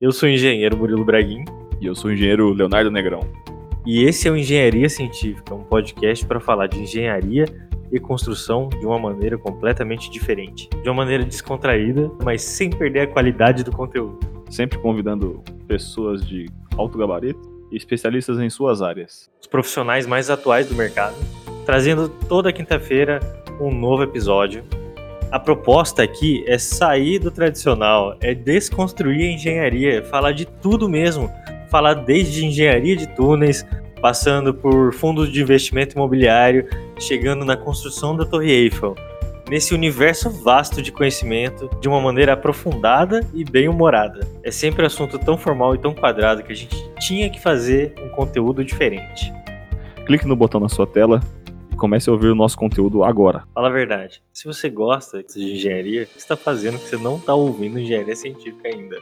Eu sou o engenheiro Murilo Braguin. E eu sou o engenheiro Leonardo Negrão. E esse é o Engenharia Científica, um podcast para falar de engenharia e construção de uma maneira completamente diferente. De uma maneira descontraída, mas sem perder a qualidade do conteúdo. Sempre convidando pessoas de alto gabarito e especialistas em suas áreas. Os profissionais mais atuais do mercado, trazendo toda quinta-feira um novo episódio. A proposta aqui é sair do tradicional, é desconstruir a engenharia, falar de tudo mesmo, falar desde engenharia de túneis, passando por fundos de investimento imobiliário, chegando na construção da Torre Eiffel. Nesse universo vasto de conhecimento, de uma maneira aprofundada e bem humorada. É sempre um assunto tão formal e tão quadrado que a gente tinha que fazer um conteúdo diferente. Clique no botão na sua tela comece a ouvir o nosso conteúdo agora. Fala a verdade. Se você gosta de engenharia, o que você está fazendo que você não está ouvindo engenharia científica ainda?